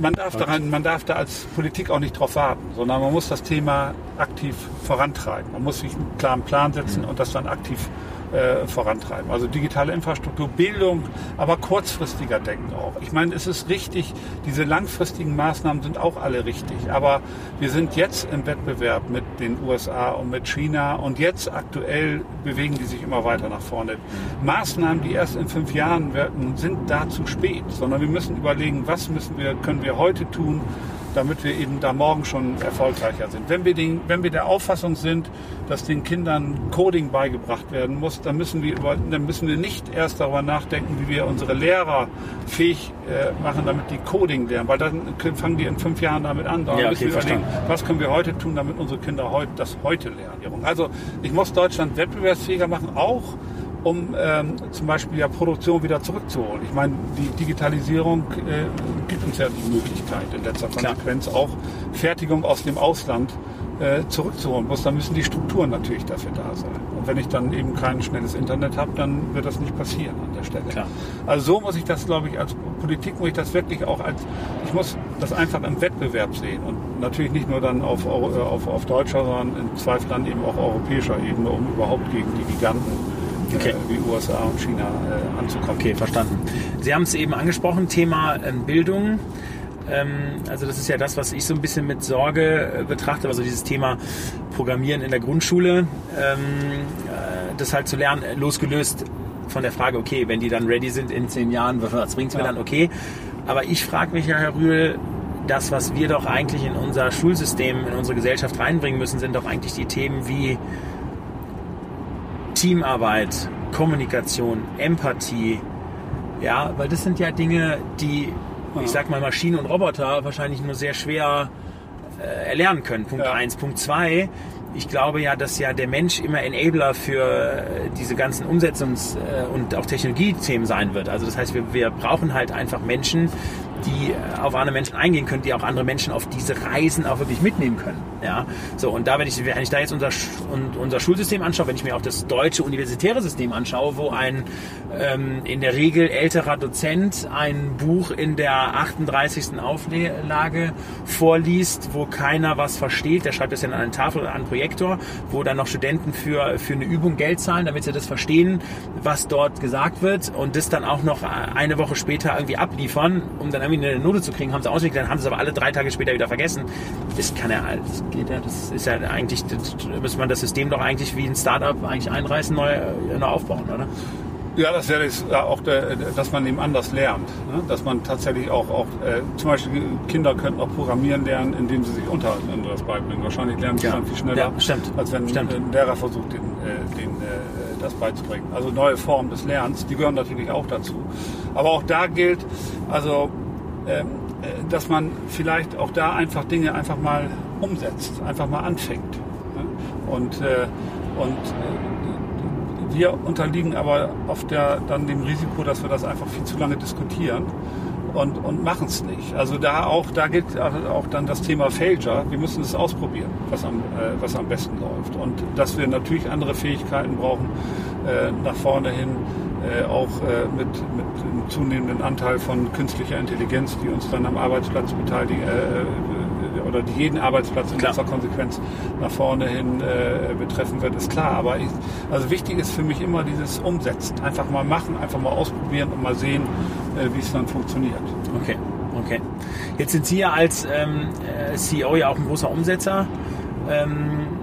man darf, daran, man darf da als Politik auch nicht drauf warten, sondern man muss das Thema aktiv vorantreiben. Man muss sich einen klaren Plan setzen mhm. und das dann aktiv äh, vorantreiben. Also digitale Infrastruktur, Bildung, aber kurzfristiger denken auch. Ich meine, es ist richtig, diese langfristigen Maßnahmen sind auch alle richtig, aber wir sind jetzt im Wettbewerb mit den USA und mit China und jetzt aktuell bewegen die sich immer weiter nach vorne. Maßnahmen, die erst in fünf Jahren wirken, sind da zu spät, sondern wir müssen überlegen, was müssen wir, können wir heute tun, damit wir eben da morgen schon erfolgreicher sind. Wenn wir, den, wenn wir der Auffassung sind, dass den Kindern Coding beigebracht werden muss, dann müssen wir, dann müssen wir nicht erst darüber nachdenken, wie wir unsere Lehrer fähig äh, machen, damit die Coding lernen, weil dann fangen die in fünf Jahren damit an. Dann ja, okay, müssen wir überlegen, was können wir heute tun, damit unsere Kinder heute, das heute lernen. Also ich muss Deutschland wettbewerbsfähiger machen, auch um ähm, zum Beispiel ja Produktion wieder zurückzuholen. Ich meine, die Digitalisierung äh, gibt uns ja die Möglichkeit in letzter Konsequenz Klar. auch Fertigung aus dem Ausland äh, zurückzuholen muss, dann müssen die Strukturen natürlich dafür da sein. Und wenn ich dann eben kein schnelles Internet habe, dann wird das nicht passieren an der Stelle. Klar. Also so muss ich das, glaube ich, als Politik muss ich das wirklich auch als, ich muss das einfach im Wettbewerb sehen und natürlich nicht nur dann auf, auf, auf deutscher, sondern im Zweifel dann eben auch europäischer Ebene, um überhaupt gegen die Giganten okay. wie USA und China äh, anzukommen. Okay, verstanden. Sie haben es eben angesprochen, Thema ähm, Bildung. Ähm, also das ist ja das, was ich so ein bisschen mit Sorge äh, betrachte, also dieses Thema Programmieren in der Grundschule, ähm, äh, das halt zu lernen, losgelöst von der Frage, okay, wenn die dann ready sind in zehn Jahren, was bringt es mir ja. dann, okay. Aber ich frage mich ja, Herr Rühl, das, was wir doch eigentlich in unser Schulsystem, in unsere Gesellschaft reinbringen müssen, sind doch eigentlich die Themen wie Teamarbeit, Kommunikation, Empathie. Ja, weil das sind ja Dinge, die, ich sag mal, Maschinen und Roboter wahrscheinlich nur sehr schwer äh, erlernen können. Punkt ja. eins. Punkt zwei. Ich glaube ja, dass ja der Mensch immer Enabler für äh, diese ganzen Umsetzungs- äh, und auch Technologiethemen sein wird. Also das heißt, wir, wir brauchen halt einfach Menschen, die äh, auf andere Menschen eingehen können, die auch andere Menschen auf diese Reisen auch wirklich mitnehmen können. Ja, so und da wenn ich wenn ich da jetzt unser unser Schulsystem anschaue, wenn ich mir auch das deutsche universitäre System anschaue, wo ein ähm, in der Regel älterer Dozent ein Buch in der 38. Auflage vorliest, wo keiner was versteht, der schreibt das dann an eine Tafel oder an einen Projektor, wo dann noch Studenten für für eine Übung Geld zahlen, damit sie das verstehen, was dort gesagt wird und das dann auch noch eine Woche später irgendwie abliefern, um dann irgendwie eine Note zu kriegen, haben sie ausgekriegt, dann haben sie es aber alle drei Tage später wieder vergessen. Das kann ja, das geht ja, das ist ja eigentlich, das, müsste man das System doch eigentlich wie ein Startup eigentlich einreißen, neu, neu aufbauen, oder? Ja, das wäre auch, der, dass man eben anders lernt. Ne? Dass man tatsächlich auch, auch äh, zum Beispiel Kinder könnten auch programmieren lernen, indem sie sich untereinander das beibringen. Wahrscheinlich lernen sie ja. dann viel schneller, ja, als wenn stimmt. ein Lehrer versucht, den, äh, den, äh, das beizubringen. Also neue Formen des Lernens, die gehören natürlich auch dazu. Aber auch da gilt, also äh, dass man vielleicht auch da einfach Dinge einfach mal umsetzt, einfach mal anfängt. Ne? Und, äh, und äh, wir unterliegen aber oft ja dann dem Risiko, dass wir das einfach viel zu lange diskutieren und, und machen es nicht. Also da auch, da geht auch dann das Thema Failure. Wir müssen es ausprobieren, was am, äh, was am besten läuft. Und dass wir natürlich andere Fähigkeiten brauchen äh, nach vorne hin, äh, auch äh, mit, mit einem zunehmenden Anteil von künstlicher Intelligenz, die uns dann am Arbeitsplatz beteiligen äh, äh, oder die jeden Arbeitsplatz in letzter Konsequenz nach vorne hin äh, betreffen wird, ist klar. Aber ich, also wichtig ist für mich immer dieses Umsetzen. Einfach mal machen, einfach mal ausprobieren und mal sehen, äh, wie es dann funktioniert. Okay, okay. Jetzt sind Sie ja als ähm, CEO ja auch ein großer Umsetzer. Ähm,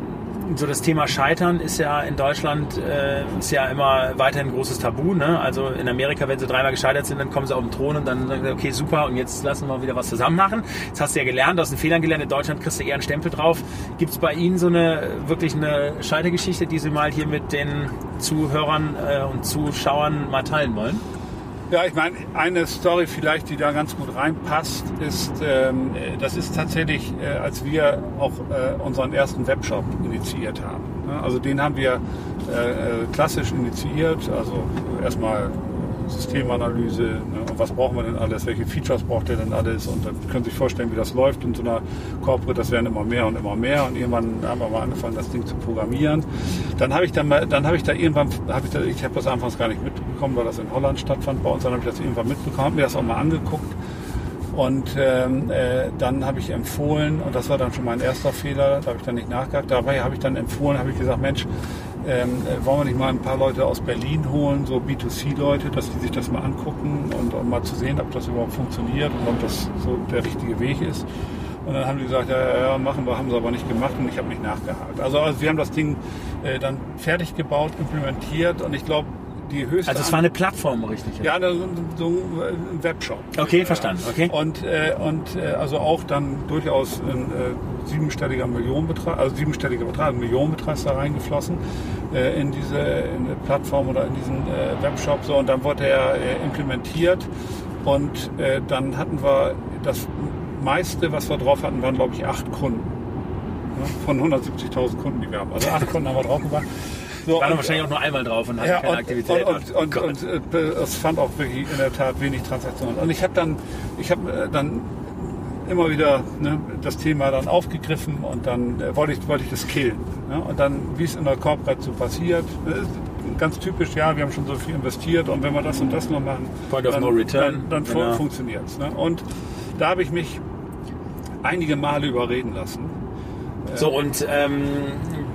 so das Thema Scheitern ist ja in Deutschland äh, ist ja immer weiterhin ein großes Tabu. Ne? Also in Amerika, wenn sie dreimal gescheitert sind, dann kommen sie auf den Thron und dann sagen sie, okay, super, und jetzt lassen wir wieder was zusammen machen. Jetzt hast du ja gelernt, aus den Fehlern gelernt. In Deutschland kriegst du eher einen Stempel drauf. Gibt es bei Ihnen so eine wirklich eine Scheitergeschichte, die Sie mal hier mit den Zuhörern äh, und Zuschauern mal teilen wollen? Ja, ich meine, eine Story vielleicht, die da ganz gut reinpasst, ist, ähm, das ist tatsächlich, äh, als wir auch äh, unseren ersten Webshop initiiert haben. Ne? Also den haben wir äh, äh klassisch initiiert, also erstmal Systemanalyse, ne? was brauchen wir denn alles, welche Features braucht ihr denn alles? Und dann können Sie sich vorstellen, wie das läuft in so einer Corporate, das werden immer mehr und immer mehr. Und irgendwann haben wir mal angefangen, das Ding zu programmieren. Dann habe ich dann mal, dann habe ich da irgendwann, habe ich da, ich habe das anfangs gar nicht mitbekommen, weil das in Holland stattfand. Bei uns, dann habe ich das irgendwann mitbekommen, habe mir das auch mal angeguckt. Und ähm, äh, dann habe ich empfohlen, und das war dann schon mein erster Fehler, da habe ich dann nicht nachgehakt, dabei habe ich dann empfohlen, habe ich gesagt, Mensch, ähm, äh, wollen wir nicht mal ein paar Leute aus Berlin holen, so B2C-Leute, dass die sich das mal angucken und um mal zu sehen, ob das überhaupt funktioniert und ob das so der richtige Weg ist. Und dann haben die gesagt, ja, ja, machen wir, haben sie aber nicht gemacht und ich habe nicht nachgehakt. Also, also wir haben das Ding äh, dann fertig gebaut, implementiert und ich glaube, die höchste. Also es war eine Plattform, richtig? Ja, so, so ein Webshop. Okay, verstanden. Okay. Und, äh, und äh, also auch dann durchaus ein äh, siebenstelliger Millionenbetrag, also siebenstelliger Betrag, ein Millionenbetrag ist da reingeflossen äh, in diese in Plattform oder in diesen äh, Webshop. So, und dann wurde er äh, implementiert und äh, dann hatten wir das meiste, was wir drauf hatten, waren glaube ich acht Kunden. Ne, von 170.000 Kunden, die wir haben. Also acht Kunden haben wir drauf gemacht. So, War wahrscheinlich auch nur einmal drauf und hat ja, keine und, Aktivität. Und, und, und, und, äh, es fand auch wirklich in der Tat wenig Transaktionen. Und ich habe dann, ich habe dann immer wieder ne, das Thema dann aufgegriffen und dann äh, wollte, ich, wollte ich das killen. Ne? Und dann, wie es in der Corporate so passiert, äh, ganz typisch, ja, wir haben schon so viel investiert und wenn wir das und das noch machen, Point dann, no return. dann, dann genau. funktioniert es. Ne? Und da habe ich mich einige Male überreden lassen. So, und ähm,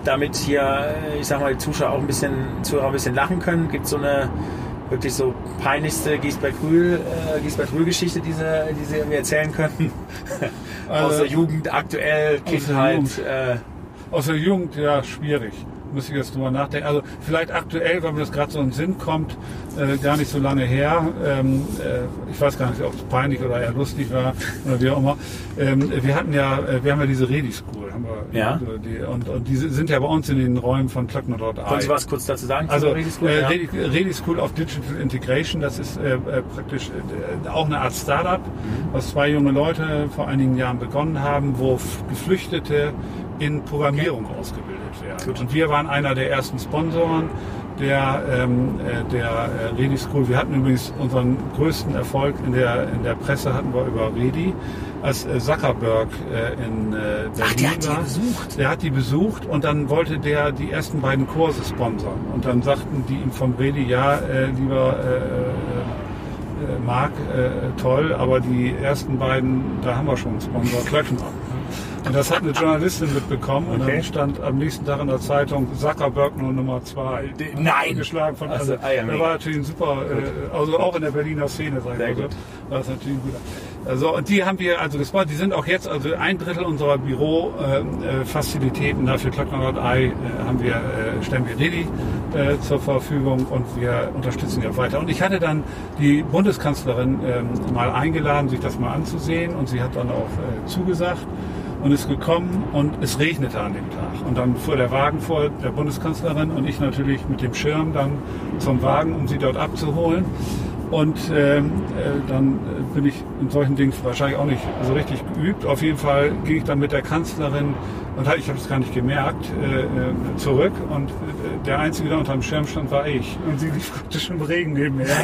damit hier, ich sag mal, die Zuschauer auch ein bisschen, Zuhörer ein bisschen lachen können, gibt es so eine wirklich so peinlichste Giesbert-Rühl, äh, Giesbert-Rühl-Geschichte, die sie, die sie mir erzählen können? Also, aus der Jugend, aktuell, Kindheit. Aus der Jugend, äh, aus der Jugend ja, schwierig muss ich jetzt drüber nachdenken. Also vielleicht aktuell, weil mir das gerade so in den Sinn kommt, äh, gar nicht so lange her. Ähm, äh, ich weiß gar nicht, ob es peinlich oder eher lustig war oder wie auch immer. Ähm, wir hatten ja, äh, wir haben ja diese Redi School, haben wir, ja. Also die, und, und die sind ja bei uns in den Räumen von Klöckner dort Können Sie was kurz dazu sagen? Also Redi School, äh, ja. Redi School of Digital Integration, das ist äh, äh praktisch äh, auch eine Art Startup, mhm. was zwei junge Leute vor einigen Jahren begonnen haben, wo Geflüchtete in Programmierung ausgebildet werden. Und wir waren einer der ersten Sponsoren der, ähm, äh, der äh, Redi School. Wir hatten übrigens unseren größten Erfolg in der, in der Presse hatten wir über Redi, als äh, Zuckerberg äh, in äh, Berlin Ach, der hat war. Die besucht. Der hat die besucht und dann wollte der die ersten beiden Kurse sponsern. Und dann sagten die ihm vom Redi, ja, äh, lieber Marc, toll, aber die ersten beiden, da haben wir schon einen Sponsor, Klöckner. Und das hat eine Journalistin mitbekommen und okay. dann stand am nächsten Tag in der Zeitung Zuckerberg nur Nummer zwei. Nein! Geschlagen von also, also, war natürlich ein super, äh, also auch in der Berliner Szene, sag ich mal. War das natürlich ein guter. Also, und die haben wir also gespart. Die sind auch jetzt, also ein Drittel unserer Bürofacilitäten äh, dafür Klöckner.ei äh, haben wir, äh, stellen wir Didi äh, zur Verfügung und wir unterstützen ja weiter. Und ich hatte dann die Bundeskanzlerin äh, mal eingeladen, sich das mal anzusehen und sie hat dann auch äh, zugesagt und ist gekommen und es regnete an dem Tag. Und dann fuhr der Wagen vor der Bundeskanzlerin und ich natürlich mit dem Schirm dann zum Wagen, um sie dort abzuholen. Und ähm, äh, dann bin ich in solchen Dingen wahrscheinlich auch nicht so richtig geübt. Auf jeden Fall ging ich dann mit der Kanzlerin und halt, ich habe es gar nicht gemerkt, äh, äh, zurück und äh, der Einzige, der unter dem Schirm stand, war ich. Und sie lief praktisch im Regen neben mir.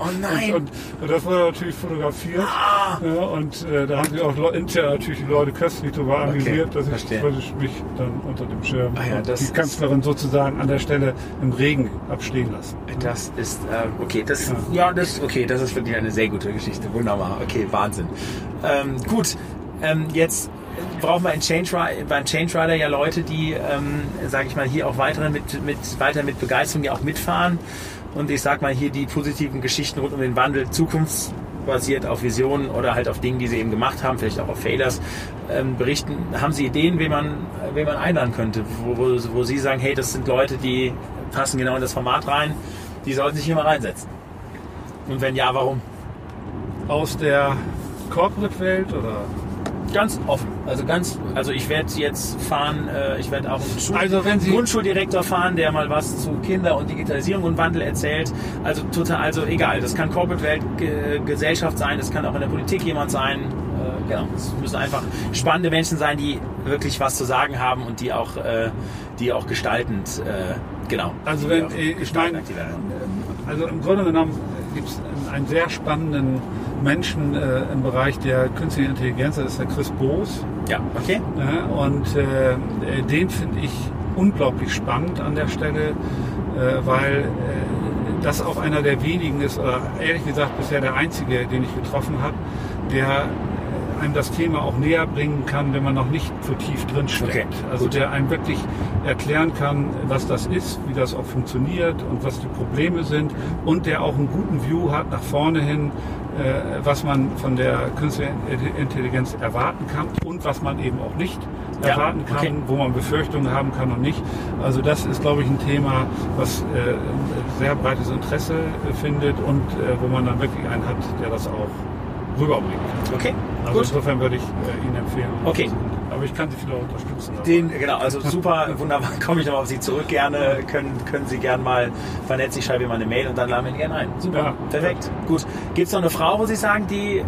Oh nein! und, und, und, das wurde natürlich fotografiert. Ah. Ja, und äh, da haben sie auch intern natürlich die Leute köstlich darüber amüsiert, dass ich, ich mich dann unter dem Schirm ah, ja, die Kanzlerin sozusagen an der Stelle im Regen abstehen lassen. Das ist, äh, okay, das, ja. ja, das, okay, das ist wirklich eine sehr gute Geschichte. Wunderbar. Okay, Wahnsinn. Ähm, gut, ähm, jetzt brauchen wir in Change, beim Change Rider ja Leute, die, ähm, sage ich mal, hier auch weiter mit, mit, weiter mit Begeisterung ja auch mitfahren. Und ich sag mal hier die positiven Geschichten rund um den Wandel zukunftsbasiert auf Visionen oder halt auf Dingen, die sie eben gemacht haben, vielleicht auch auf Failures, ähm, berichten. Haben Sie Ideen, wen man, wen man einladen könnte, wo, wo, wo Sie sagen, hey, das sind Leute, die passen genau in das Format rein, die sollten sich hier mal reinsetzen? Und wenn ja, warum? Aus der Corporate-Welt oder Ganz offen. Also ganz, also ich werde jetzt fahren, äh, ich werde auch einen Schul also wenn Sie Grundschuldirektor fahren, der mal was zu Kinder und Digitalisierung und Wandel erzählt. Also total, also egal. Das kann Corporate Welt, Ge Gesellschaft sein, das kann auch in der Politik jemand sein. Äh, genau. Es müssen einfach spannende Menschen sein, die wirklich was zu sagen haben und die auch, äh, die auch gestaltend, äh, genau. Also wenn ich meine, also im Grunde genommen gibt es einen sehr spannenden Menschen äh, im Bereich der künstlichen Intelligenz, das ist der Chris Boos. Ja, okay. Ja, und äh, den finde ich unglaublich spannend an der Stelle, äh, weil äh, das auch einer der wenigen ist, oder ehrlich gesagt bisher der einzige, den ich getroffen habe, der einem das Thema auch näher bringen kann, wenn man noch nicht so tief drin steckt. Okay, also gut. der einem wirklich erklären kann, was das ist, wie das auch funktioniert und was die Probleme sind und der auch einen guten View hat nach vorne hin, äh, was man von der künstlichen Intelligenz erwarten kann und was man eben auch nicht ja, erwarten kann, okay. wo man Befürchtungen haben kann und nicht. Also das ist, glaube ich, ein Thema, was äh, sehr breites Interesse äh, findet und wo man dann wirklich einen hat, der das auch rüberbringen kann. Okay. Also Gut. insofern würde ich äh, Ihnen empfehlen. Okay. Aber ich kann Sie vielleicht unterstützen. Den, genau, also super, wunderbar, komme ich nochmal auf Sie zurück. Gerne können, können Sie gerne mal vernetzen. Ich schreibe Ihnen mal eine Mail und dann laden wir ihn gerne ein. Super, ja. perfekt. Ja. Gut. Gibt es noch eine Frau, wo Sie sagen, die,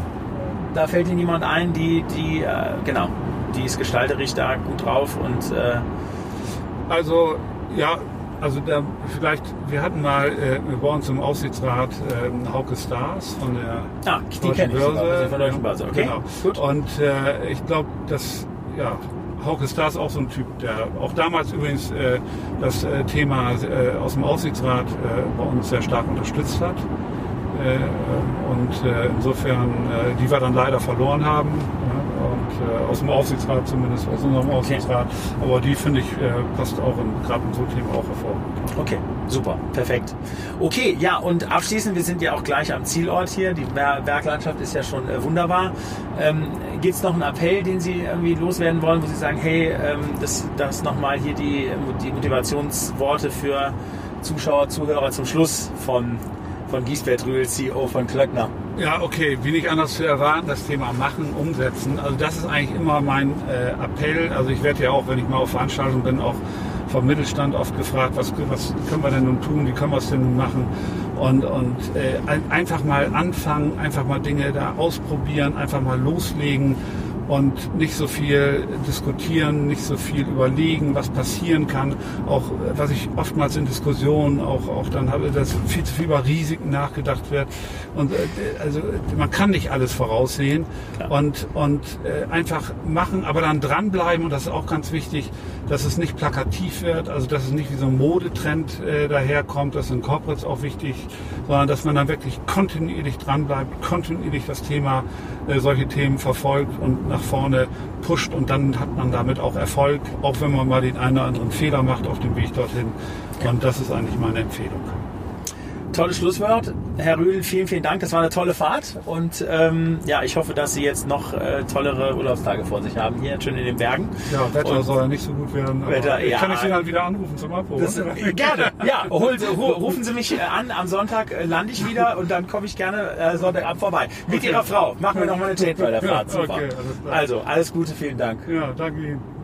da fällt Ihnen jemand ein, die, die, äh, genau, die ist gestalterisch da gut drauf und. Äh, also, ja, also da vielleicht, wir hatten mal äh, bei uns im Aufsichtsrat äh, Hauke Stars von der ah, die Deutschen Börse. Sogar, von der Deutschen Börse. Okay, genau. gut. Und äh, ich glaube, dass ja, Hauke Stars auch so ein Typ, der auch damals übrigens äh, das äh, Thema äh, aus dem Aufsichtsrat äh, bei uns sehr stark unterstützt hat. Äh, und äh, insofern, die wir dann leider verloren haben. Äh, aus dem Aufsichtsrat zumindest, aus unserem Aufsichtsrat. Okay. Aber die finde ich äh, passt auch gerade in so Themen auch hervor. Okay, super, perfekt. Okay, ja, und abschließend, wir sind ja auch gleich am Zielort hier. Die Berglandschaft ist ja schon äh, wunderbar. Ähm, Gibt es noch einen Appell, den Sie irgendwie loswerden wollen, wo Sie sagen, hey, ähm, das, das nochmal hier die, die Motivationsworte für Zuschauer, Zuhörer zum Schluss von von Giesbert Rühl, CEO von Klöckner. Ja, okay, wie nicht anders zu erwarten, das Thema machen, umsetzen. Also das ist eigentlich immer mein äh, Appell. Also ich werde ja auch, wenn ich mal auf Veranstaltungen bin, auch vom Mittelstand oft gefragt, was, was können wir denn nun tun, wie können wir es denn nun machen? Und, und äh, einfach mal anfangen, einfach mal Dinge da ausprobieren, einfach mal loslegen und nicht so viel diskutieren, nicht so viel überlegen, was passieren kann. Auch was ich oftmals in Diskussionen auch, auch dann habe, dass viel zu viel über Risiken nachgedacht wird. Und äh, also man kann nicht alles voraussehen ja. und, und äh, einfach machen, aber dann dranbleiben und das ist auch ganz wichtig, dass es nicht plakativ wird, also dass es nicht wie so ein Modetrend äh, daherkommt, das sind Corporates auch wichtig, sondern dass man dann wirklich kontinuierlich dranbleibt, kontinuierlich das Thema, äh, solche Themen verfolgt und nach vorne pusht und dann hat man damit auch Erfolg, auch wenn man mal den einen oder anderen Fehler macht auf dem Weg dorthin. Und das ist eigentlich meine Empfehlung tolles Schlusswort. Herr Rühl, vielen, vielen Dank. Das war eine tolle Fahrt. Und ähm, ja, ich hoffe, dass Sie jetzt noch äh, tollere Urlaubstage vor sich haben, hier schön in den Bergen. Ja, Wetter und soll ja nicht so gut werden. Wetter, ja, kann ich Sie dann wieder anrufen zum? Das, äh, gerne, ja. Hol, rufen Sie mich äh, an. Am Sonntag äh, lande ich wieder und dann komme ich gerne äh, Sonntagabend vorbei. Mit okay. Ihrer Frau. Machen wir noch mal eine Tate bei der Fahrt. Super. Okay, alles also, alles Gute, vielen Dank. Ja, danke Ihnen.